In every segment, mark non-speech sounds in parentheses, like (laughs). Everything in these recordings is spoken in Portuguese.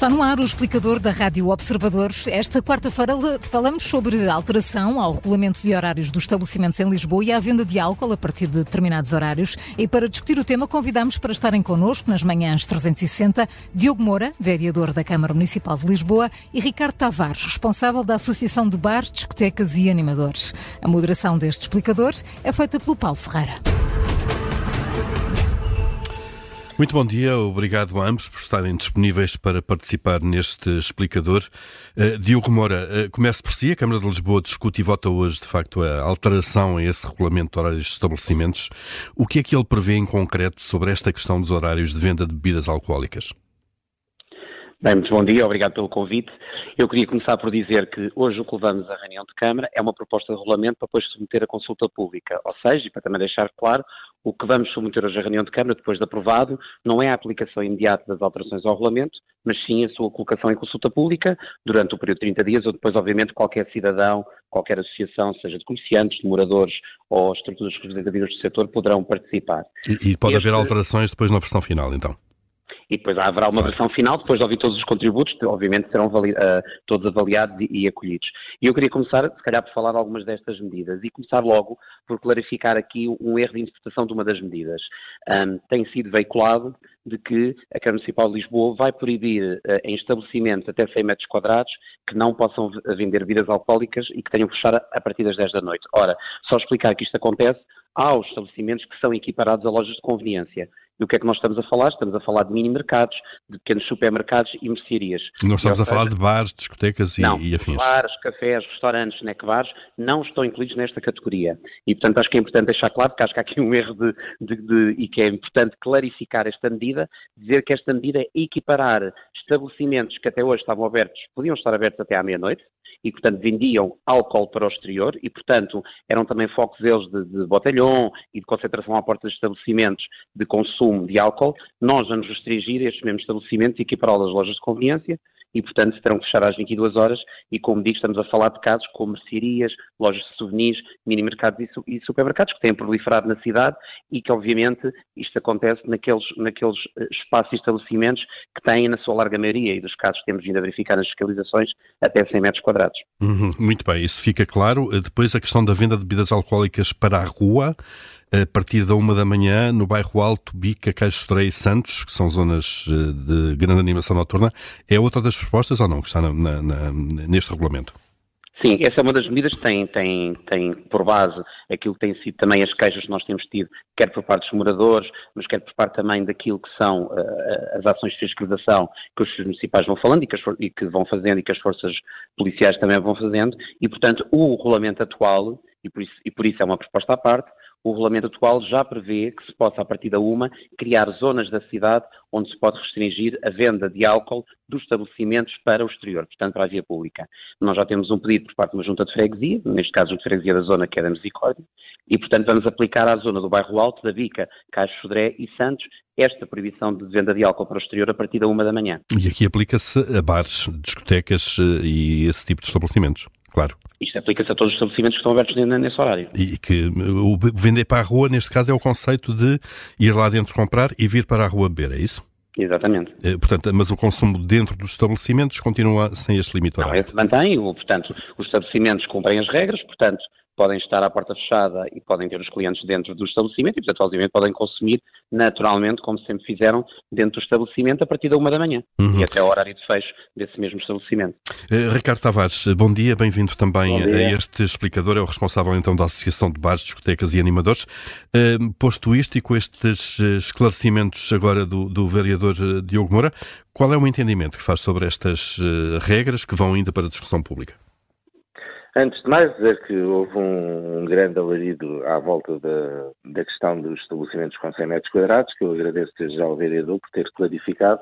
Está no ar o explicador da Rádio Observador. Esta quarta-feira falamos sobre alteração ao regulamento de horários dos estabelecimentos em Lisboa e à venda de álcool a partir de determinados horários. E para discutir o tema, convidamos para estarem connosco nas manhãs 360 Diogo Moura, vereador da Câmara Municipal de Lisboa, e Ricardo Tavares, responsável da Associação de Bares, Discotecas e Animadores. A moderação deste explicador é feita pelo Paulo Ferreira. Muito bom dia, obrigado a ambos por estarem disponíveis para participar neste explicador. Uh, Diogo Moura, uh, comece por si. A Câmara de Lisboa discute e vota hoje, de facto, a alteração a esse regulamento de horários de estabelecimentos. O que é que ele prevê em concreto sobre esta questão dos horários de venda de bebidas alcoólicas? Bem, muito bom dia, obrigado pelo convite. Eu queria começar por dizer que hoje o que levamos à reunião de Câmara é uma proposta de regulamento para depois submeter a consulta pública. Ou seja, e para também deixar claro, o que vamos submeter hoje à reunião de Câmara, depois de aprovado, não é a aplicação imediata das alterações ao regulamento, mas sim a sua colocação em consulta pública durante o período de 30 dias, ou depois, obviamente, qualquer cidadão, qualquer associação, seja de comerciantes, de moradores ou estruturas representativas do setor, poderão participar. E, e pode este... haver alterações depois na versão final, então? E depois haverá uma versão final, depois de ouvir todos os contributos, obviamente serão uh, todos avaliados e, e, acolhidos. E eu queria começar, se calhar, por falar de algumas destas medidas e começar logo por clarificar aqui um erro de interpretação de uma das medidas. Um, tem sido veiculado de que a Câmara Municipal de Lisboa vai proibir uh, em estabelecimentos até 100 metros quadrados que não possam vender bebidas alcoólicas e que tenham que fechar a, a partir das 10 da noite. Ora, só explicar que isto acontece aos estabelecimentos que são equiparados a lojas de conveniência. E o que é que nós estamos a falar? Estamos a falar de mini-mercados, de pequenos supermercados e mercearias. Não estamos a falar de bares, discotecas e, não, e afins. bares, cafés, restaurantes, snack bars não estão incluídos nesta categoria. E, portanto, acho que é importante deixar claro, porque acho que há aqui um erro de, de, de, e que é importante clarificar esta medida, dizer que esta medida é equiparar estabelecimentos que até hoje estavam abertos, podiam estar abertos até à meia-noite, e, portanto, vendiam álcool para o exterior e, portanto, eram também focos eles de, de botelhão e de concentração à porta de estabelecimentos de consumo de álcool. Nós vamos restringir estes mesmos estabelecimentos e equipará-los às lojas de conveniência e, portanto, terão que fechar às 22 horas e, como digo, estamos a falar de casos como mercearias, lojas de souvenirs, mini-mercados e, supermercados que têm proliferado na cidade e que, obviamente, isto acontece naqueles, naqueles eh, espaços e estabelecimentos que têm, na sua larga maioria, e dos casos que temos vindo a verificar nas fiscalizações, até 100 metros quadrados. Uhum, muito bem, isso fica claro. Eh, depois a questão da venda de bebidas alcoólicas para a rua, a partir da uma da manhã, no bairro Alto, Bica, Caixo e Santos, que são zonas eh, de grande animação noturna, é outra das propostas ou não que está na, na, neste regulamento? Sim, essa é uma das medidas que tem, tem, tem por base aquilo que tem sido também as queixas que nós temos tido, quer por parte dos moradores, mas quer por parte também daquilo que ssão uh, as ações de fiscalização que os municipais vão falando e que, as, e que, vão fazendo e que as forças policiais também vão fazendo, e portanto o regulamento atual, e por isso, e por isso é uma proposta à parte, o regulamento atual já prevê que se possa, a partir da uma, criar zonas da cidade onde se pode restringir a venda de álcool dos estabelecimentos para o exterior, portanto para a via pública. Nós já temos um pedido por parte de uma junta de freguesia, neste caso de freguesia da zona que é da Misericórdia, e portanto vamos aplicar à zona do bairro Alto, da Vica, Caixo Sodré e Santos esta proibição de venda de álcool para o exterior a partir da uma da manhã. E aqui aplica-se a bares, discotecas eh, e esse tipo de estabelecimentos, claro. Isto aplica-se a todos os estabelecimentos que estão abertos nesse horário. E que o vender para a rua, neste caso, é o conceito de ir lá dentro comprar e vir para a rua beber, é isso? Exatamente. É, portanto, mas o consumo dentro dos estabelecimentos continua sem este limite horário? Não, esse mantém, portanto, os estabelecimentos cumprem as regras, portanto, podem estar à porta fechada e podem ter os clientes dentro do estabelecimento e, portanto, obviamente, podem consumir naturalmente, como sempre fizeram, dentro do estabelecimento a partir da uma da manhã uhum. e até o horário de fecho desse mesmo estabelecimento. Uh, Ricardo Tavares, bom dia, bem-vindo também dia. a este explicador, é o responsável então da Associação de Bares, Discotecas e Animadores. Uh, posto isto e com estes eh, esclarecimentos agora do, do vereador Diogo Moura, qual é o entendimento que faz sobre estas uh, regras que vão ainda para a discussão pública? Antes de mais, dizer que houve um, grande alarido à volta da, da, questão dos estabelecimentos com 100 metros quadrados, que eu agradeço já ao vereador por ter clarificado,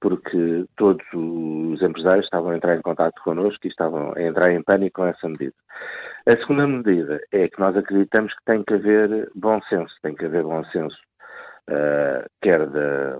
porque todos os empresários estavam a entrar em contato connosco e estavam a entrar em pânico com essa medida. A segunda medida é que nós acreditamos que tem que haver bom senso, tem que haver bom senso, uh, quer, da,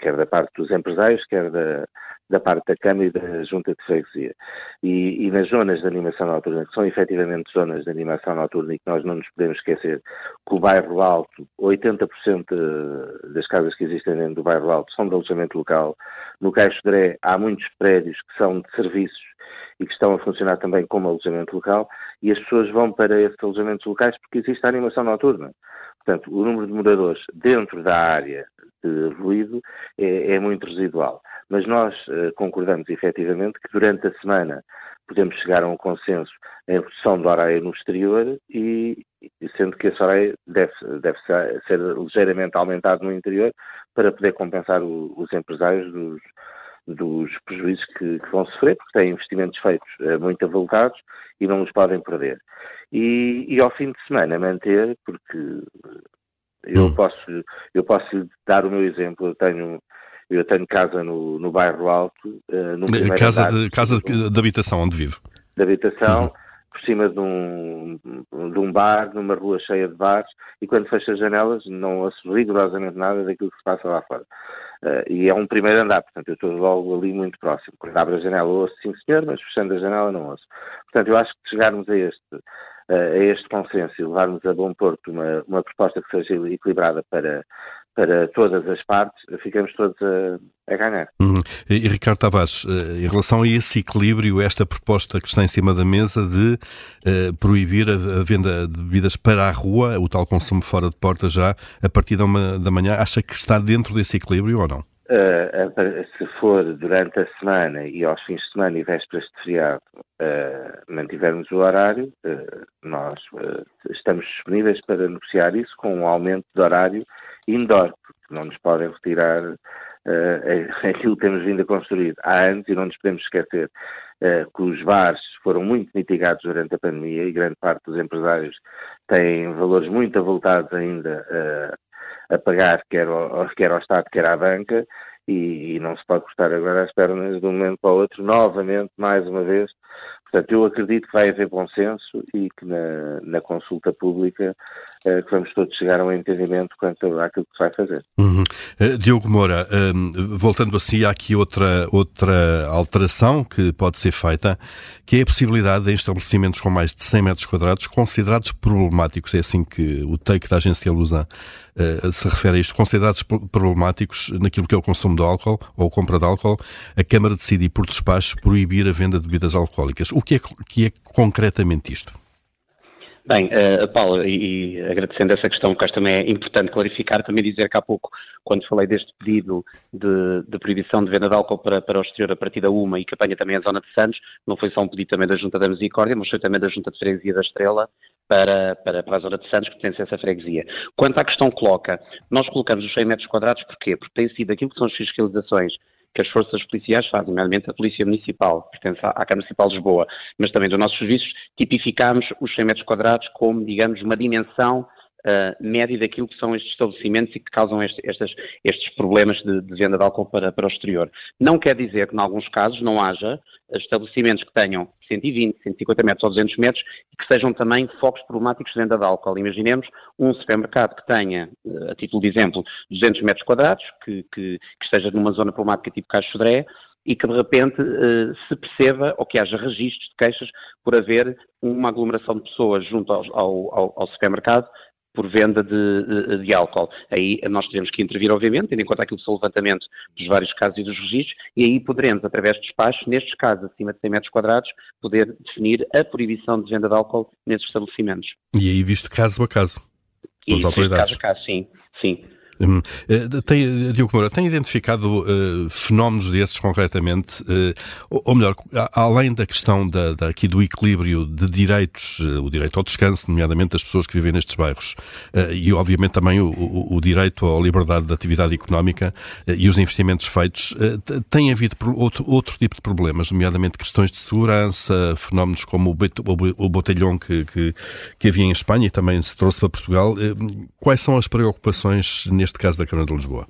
quer da parte dos empresários, quer da, da parte da Câmara e da Junta de Freguesia. E, e, nas zonas de animação noturna, que são efetivamente zonas de animação noturna e que nós não nos podemos esquecer que o bairro Alto, 80% das casas que existem dentro do bairro Alto são de alojamento local. No Caixo Dré há muitos prédios que são de serviços e que estão a funcionar também como alojamento local e as pessoas vão para esses alojamentos locais porque existe a animação noturna. Portanto, o número de moradores dentro da área de ruído é, é muito residual. Mas nós uh, concordamos efetivamente que durante a semana podemos chegar a um consenso em redução do horário no exterior e, sendo que esse horário deve, deve ser, ser, ligeiramente aumentado no interior para poder compensar o, os empresários dos, dos prejuízos que, que, vão sofrer, porque têm investimentos feitos uh, muito avultados e não os podem perder. E, e, ao fim de semana manter, porque eu hum. posso eu posso dar o meu exemplo, eu tenho eu tenho casa no, no bairro Alto, uh, no eh, casa de casa de, de, habitação onde vivo. De habitação, uhum. por cima de um, de um bar, numa rua cheia de bares, e quando fecho as janelas não ouço rigorosamente nada daquilo que se passa lá fora. Uh, e é um primeiro andar, portanto eu estou logo ali muito próximo. Quando abro a janela ouço sim senhor, mas fechando a janela não ouço. Portanto, eu acho que chegarmos a este, uh, a este consenso e levarmos a bom porto uma, uma proposta que seja equilibrada para, para todas as partes, ficamos todos a, a ganhar. Uhum. E, Ricardo Tavares, eh, em relação a esse equilíbrio, esta proposta que está em cima da mesa de uh, proibir a, a, venda de bebidas para a rua, o tal consumo fora de porta já, a partir da, uma, da manhã, acha que está dentro desse equilíbrio ou não? Uh, se for durante a semana e aos fins de semana e vésperas de feriado uh, mantivermos o horário, uh, nós estamos disponíveis para negociar isso com um aumento de horário indoor, porque não nos podem retirar uh, (laughs) aquilo que temos vindo a construir há anos e não nos podemos esquecer uh, que os bares foram muito mitigados durante a pandemia e grande parte dos empresários têm valores muito avultados ainda uh, a pagar, quer ao, quer ao Estado, quer à banca, e, e, não se pode cortar agora as pernas de um momento para o outro, novamente, mais uma vez. Portanto, eu acredito que vai haver consenso e que na, na consulta pública que vamos todos chegar a um entendimento quanto àquilo que se vai fazer. Uhum. Uh, Diogo Moura, uh, voltando assim, há aqui outra, outra alteração que pode ser feita, que é a possibilidade de estabelecimentos com mais de 100 metros quadrados considerados problemáticos, é assim que o take da agência Lusa se refere a isto, considerados problemáticos naquilo que é o consumo de álcool ou compra de álcool, a Câmara decide por despacho proibir a venda de bebidas alcoólicas. O que é, que é concretamente isto? Bem, uh, Paulo, e, e, agradecendo essa questão, que acho também é importante clarificar, também dizer que há pouco, quando falei deste pedido de, de proibição de venda de álcool para, para o exterior a partir da UMA e que apanha também a zona de Santos, não foi só um pedido também da Junta da Misericórdia, mas foi também da Junta de Freguesia da Estrela para, para, para a zona de Santos, que pertence a essa freguesia. Quanto à questão que coloca, nós colocamos os 100 metros quadrados, porquê? Porque tem sido aquilo que são as fiscalizações que as forças policiais fazem, nomeadamente a Polícia Municipal, pertence à Câmara Municipal de Lisboa, mas também dos nossos serviços, tipificamos os 100 metros quadrados como, digamos, uma dimensão uh, média daquilo que são estes estabelecimentos e que causam este, estes, problemas de, de, venda de álcool para, para o exterior. Não quer dizer que, em alguns casos, não haja estabelecimentos que tenham 120, 150 metros ou 200 metros e que sejam também focos problemáticos de venda de álcool. Imaginemos um supermercado que tenha, eh, a título de exemplo, 200 metros quadrados, que, que, que esteja numa zona problemática tipo Caixo Sodré, e que de repente eh, se perceba ou que haja registros de queixas por haver uma aglomeração de pessoas junto ao, ao, ao supermercado por venda de, de, álcool. Aí nós teremos que intervir, obviamente, tendo em conta aquilo que o levantamento dos vários casos e dos registros, e aí poderemos, através de despachos, nestes casos acima de 100 metros quadrados, poder definir a proibição de venda de álcool nesses estabelecimentos. E aí visto caso a caso, pelas autoridades. Caso a caso, sim, sim. Hum, eh, tem, Diogo Moura, tem identificado uh, fenómenos desses concretamente, uh, ou melhor, além da questão da, da, aqui do equilíbrio de direitos, uh, o direito ao descanso, nomeadamente das pessoas que vivem nestes bairros, e obviamente também o, o, o, direito à liberdade de atividade económica e os investimentos feitos, tem havido outro, outro tipo de problemas, nomeadamente questões de segurança, fenómenos como o, o, botelhão que, que, que havia em Espanha e também se trouxe para Portugal. quais são as preocupações neste neste caso da Câmara de Lisboa?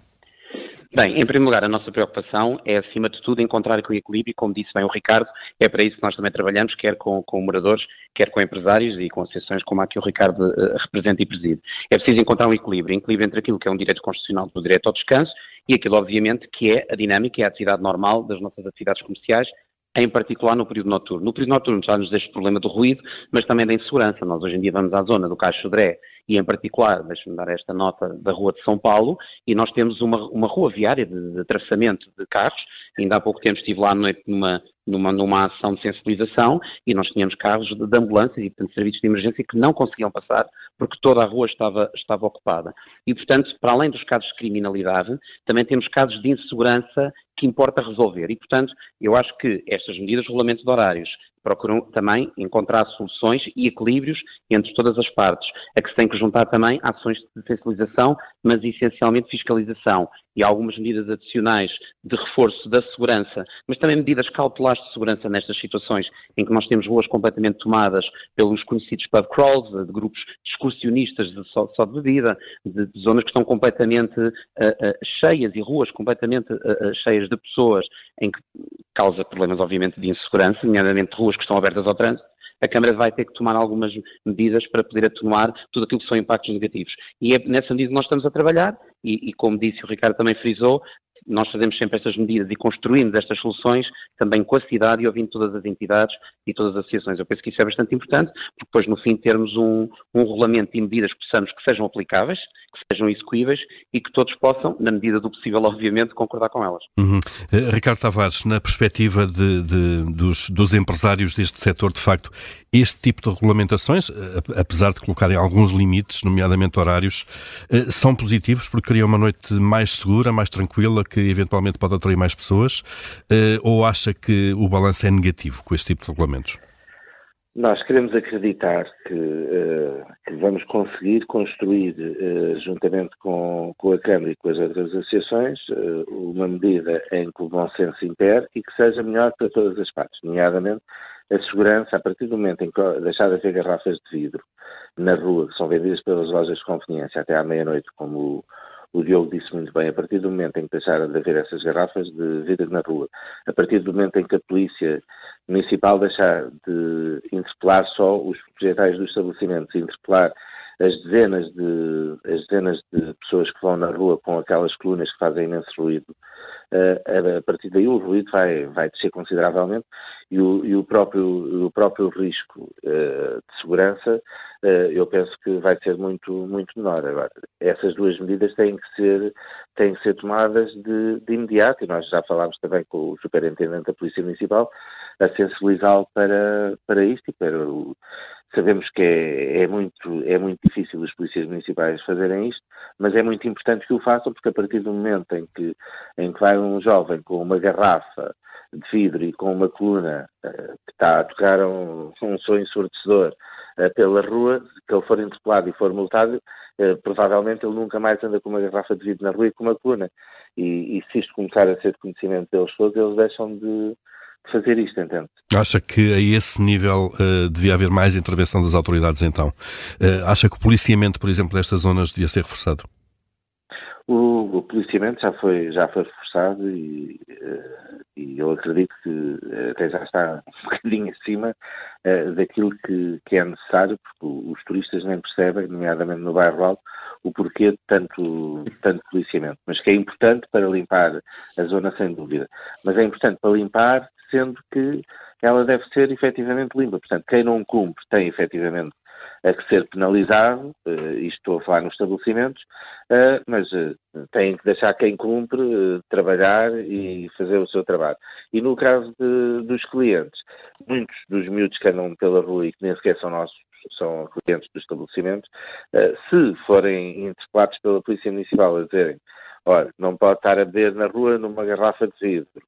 Bem, em primeiro lugar, a nossa preocupação é, acima de tudo, encontrar o equilíbrio, como disse bem o Ricardo, é para isso que nós também trabalhamos, quer com, com moradores, quer com empresários e com associações como a que o Ricardo uh, representa e preside. É preciso encontrar um equilíbrio, um equilíbrio entre aquilo que é um direito constitucional do direito ao descanso e aquilo, obviamente, que é a dinâmica e a atividade normal das nossas atividades comerciais, em particular no período noturno. No período noturno já nos deixa o problema do ruído, mas também da insegurança. Nós hoje em dia vamos à zona do Caixo Sodré e em particular, deixe-me dar esta nota da Rua de São Paulo, e nós temos uma, uma rua viária de, de traçamento de carros, ainda há pouco tempo estive lá numa, numa, numa ação de sensibilização e nós tínhamos carros de, de ambulâncias e, portanto, serviços de emergência que não conseguiam passar porque toda a rua estava, estava ocupada. E, portanto, para além dos casos de criminalidade, também temos casos de insegurança que importa resolver. E, portanto, eu acho que estas medidas, regulamentos de horários, procuram também encontrar soluções e equilíbrios entre todas as partes, a que se tem que juntar também ações de sensibilização, mas essencialmente fiscalização e algumas medidas adicionais de reforço da segurança, mas também medidas cautelares de segurança nestas situações em que nós temos ruas completamente tomadas pelos conhecidos pub crawls, de grupos excursionistas de só, só de bebida, de, de, zonas que estão completamente uh, uh, cheias e ruas completamente uh, cheias de pessoas em que causa problemas, obviamente, de insegurança, nomeadamente ruas que estão abertas ao trânsito, a Câmara vai ter que tomar algumas medidas para poder atenuar tudo aquilo que são impactos negativos. E é nessa medida que nós estamos a trabalhar, e, e como disse o Ricardo também frisou, nós fazemos sempre estas medidas e construímos estas soluções também com a cidade e ouvindo todas as entidades e todas as associações. Eu penso que isso é bastante importante, porque depois no fim termos um, um regulamento e medidas que possamos que sejam aplicáveis, que sejam execuíveis e que todos possam, na medida do possível, obviamente, concordar com elas. Uhum. Uh, Ricardo Tavares, na perspectiva de, de, dos, dos empresários deste setor, de facto, este tipo de regulamentações, eh, apesar de colocarem alguns limites, nomeadamente horários, uh, são positivos porque criam uma noite mais segura, mais tranquila, que eventualmente pode atrair mais pessoas, ou acha que o balanço é negativo com este tipo de regulamentos? Nós queremos acreditar que, uh, que vamos conseguir construir, uh, juntamente com, com, a Câmara e com as outras associações, uh, uma medida em que o bom senso impere e que seja melhor para todas as partes, nomeadamente a segurança, a partir do momento em que deixar de haver garrafas de vidro na rua, que são vendidas pelas lojas de conveniência até à meia-noite, como o Diogo disse muito bem, a partir do momento em que deixaram de haver essas garrafas de vidro na rua, a partir do momento em que a polícia municipal deixar de interpelar só os proprietários dos estabelecimentos, interpelar as dezenas de, as dezenas de pessoas que vão na rua com aquelas colunas que fazem imenso ruído, a partir daí o ruído vai, vai descer consideravelmente e o, e o próprio, o próprio risco uh, de segurança uh, eu penso que vai ser muito, muito menor. Agora, essas duas medidas têm que ser, têm que ser tomadas de, de imediato e nós já falámos também com o Superintendente da Polícia Municipal a sensibilizá-lo para, para isto e para o, Sabemos que é, é, muito, é muito difícil os polícias municipais fazerem isto, mas é muito importante que o façam, porque a partir do momento em que, em que vai um jovem com uma garrafa de vidro e com uma coluna uh, que está a tocar um, um som ensurdecedor uh, pela rua, que ele for interpelado e for multado, uh, provavelmente ele nunca mais anda com uma garrafa de vidro na rua e com uma coluna. E, e se isto começar a ser de conhecimento deles todos, eles deixam de, fazer isto, entende? Acha que a esse nível uh, devia haver mais intervenção das autoridades então? Uh, acha que o policiamento, por exemplo, destas zonas devia ser reforçado? O, o policiamento já foi, já foi reforçado e, uh, e eu acredito que até já está (laughs) um bocadinho acima daquilo que, que, é necessário, porque os turistas nem percebem, nomeadamente no bairro Alto, o porquê de tanto, tanto policiamento. Mas que é importante para limpar a zona, sem dúvida. Mas é importante para limpar sendo que ela deve ser efetivamente limpa. Portanto, quem não cumpre tem efetivamente a que ser penalizado, uh, isto estou a falar nos estabelecimentos, uh, mas uh, tem que deixar quem cumpre trabalhar e fazer o seu trabalho. E no caso de, dos clientes, muitos dos miúdos que andam pela rua e que nem sequer são nossos, são clientes dos estabelecimentos, se forem interpelados pela Polícia Municipal a dizerem olha, não pode estar a beber na rua numa garrafa de vidro,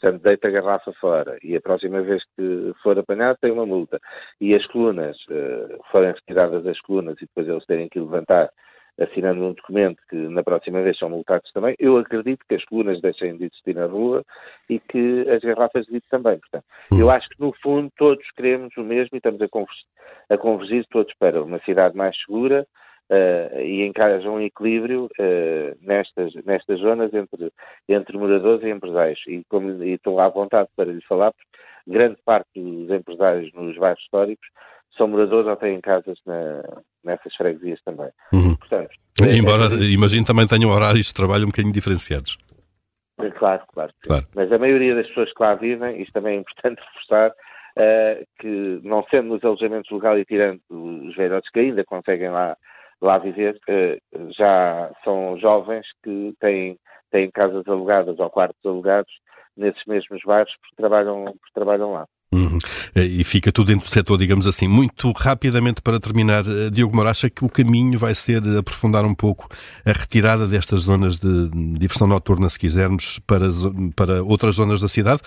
Portanto, deita a garrafa fora e a próxima vez que for apanhado tem uma multa. E as colunas, uh, forem retiradas as colunas e depois eles terem que levantar assinando um documento que na próxima vez são multados também, eu acredito que as colunas deixem de existir na rua e que as garrafas de vidro também. Portanto, eu hum. acho que no fundo todos queremos o mesmo e estamos a convergir, a convergir todos para uma cidade mais segura, uh, e encaja um equilíbrio uh, nestas, nestas zonas entre, entre moradores e empresários. E, como, e estou à vontade para lhe falar, porque grande parte dos empresários nos bairros históricos são moradores ou têm casas na, nessas freguesias também. Uhum. Portanto, Embora, é, é, imagino, também tenham horários de trabalho um bocadinho diferenciados. Claro, claro, claro. Mas a maioria das pessoas que lá vivem, isto também é importante (laughs) reforçar, uh, que não sendo nos alojamentos legais e tirando os velhotes que ainda conseguem lá, lá viver, já são jovens que têm, têm casas alugadas ou quartos alugados nesses mesmos bairros porque trabalham, porque trabalham lá. Uhum. Eh, e fica tudo dentro do setor, digamos assim. Muito rapidamente para terminar, eh, Diogo Moura, acha que o caminho vai ser aprofundar um pouco a retirada destas zonas de diversão noturna, se quisermos, para, para outras zonas da cidade?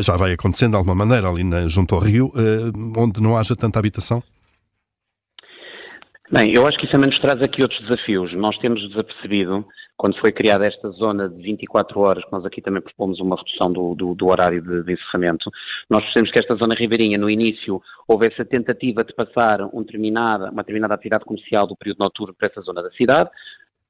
Já vai acontecendo de alguma maneira ali na, junto ao rio, eh, onde não haja tanta habitação? Bem, eu acho que isso também nos traz aqui outros desafios. Nós temos desapercebido quando foi criada esta zona de 24 horas, que nós aqui também propomos uma redução do, do, do horário de, de, encerramento, nós percebemos que esta zona ribeirinha, no início, houve essa tentativa de passar um determinada, uma determinada atividade comercial do período noturno para essa zona da cidade,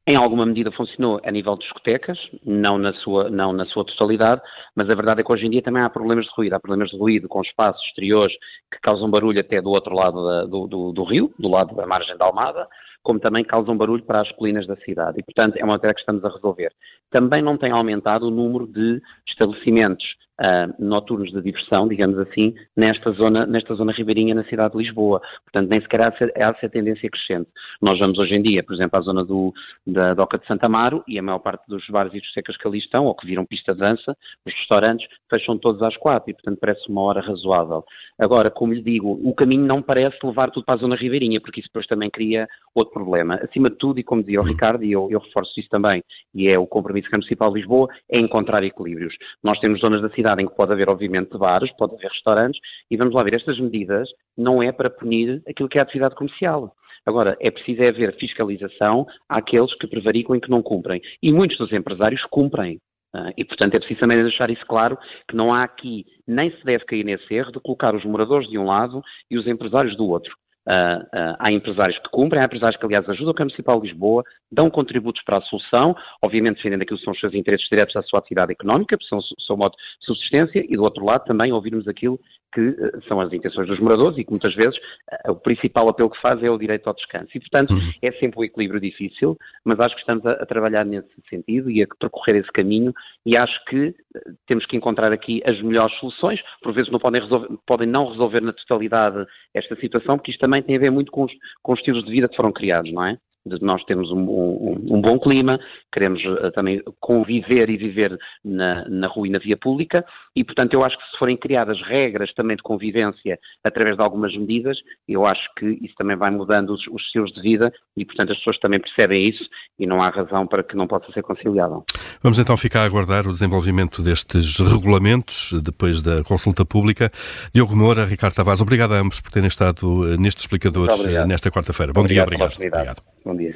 em alguma medida funcionou a nível de discotecas, não na, sua, não na sua totalidade, mas a verdade é que hoje em dia também há problemas de ruído. Há problemas de ruído com espaços exteriores que causam barulho até do outro lado da, do, do, do, rio, do lado da margem da Almada, como também causam barulho para as colinas da cidade. E, portanto, é uma matéria que estamos a resolver. Também não tem aumentado o número de estabelecimentos uh, noturnos de diversão, digamos assim, nesta zona, nesta zona ribeirinha na cidade de Lisboa. Portanto, nem sequer há ser, há ser tendência crescente. Nós vamos hoje em dia, por exemplo, à zona do, da Doca de Santa Amaro e a maior parte dos bares e discotecas que ali estão, ou que viram pista de dança, os restaurantes, fecham todos às quatro e, portanto, parece uma hora razoável. Agora, como lhe digo, o caminho não parece levar tudo para a zona ribeirinha, porque isso depois também cria outro problema. Acima de tudo, e como dizia o Ricardo, e eu, eu reforço isso também, e é o compromisso que a Municipal de Lisboa, é encontrar equilíbrios. Nós temos zonas da cidade em que pode haver, obviamente, bares, pode haver restaurantes, e vamos lá ver, estas medidas não é para punir aquilo que é a atividade comercial. Agora, é preciso é haver fiscalização àqueles que prevaricam e que não cumprem. E muitos dos empresários cumprem. Uh, e, portanto, é preciso também deixar isso claro, que não há aqui, nem se deve cair nesse erro de colocar os moradores de um lado e os empresários do outro. Uh, uh, há empresários que cumprem, há empresários que, aliás, ajudam a Câmara Municipal de Lisboa, dão contributos para a solução, obviamente defendendo aquilo que são os seus interesses diretos da sua atividade económica, são o seu modo de subsistência, e do outro lado também ouvirmos aquilo que uh, são as intenções dos moradores e que muitas vezes o principal apelo que faz é o direito ao descanso. E, portanto, uhum. é sempre um equilíbrio difícil, mas acho que estamos a, a, trabalhar nesse sentido e a percorrer esse caminho, e acho que temos que encontrar aqui as melhores soluções, por vezes não podem, resolver, podem não resolver na totalidade esta situação, porque isto também tem a ver muito com os, com os estilos de vida que foram criados, não é? De nós temos um, um, um, bom clima, queremos uh, também conviver e viver na, na rua e na via pública, e portanto eu acho que se forem criadas regras também de convivência através de algumas medidas, eu acho que isso também vai mudando os, os estilos de vida e portanto as pessoas também percebem isso e não há razão para que não possa ser conciliável. Vamos então ficar a aguardar o desenvolvimento destes regulamentos depois da consulta pública. Diogo Moura, Ricardo Tavares, obrigado a ambos por terem estado uh, neste explicador uh, nesta quarta-feira. Bom obrigado dia, obrigado. Bom dia.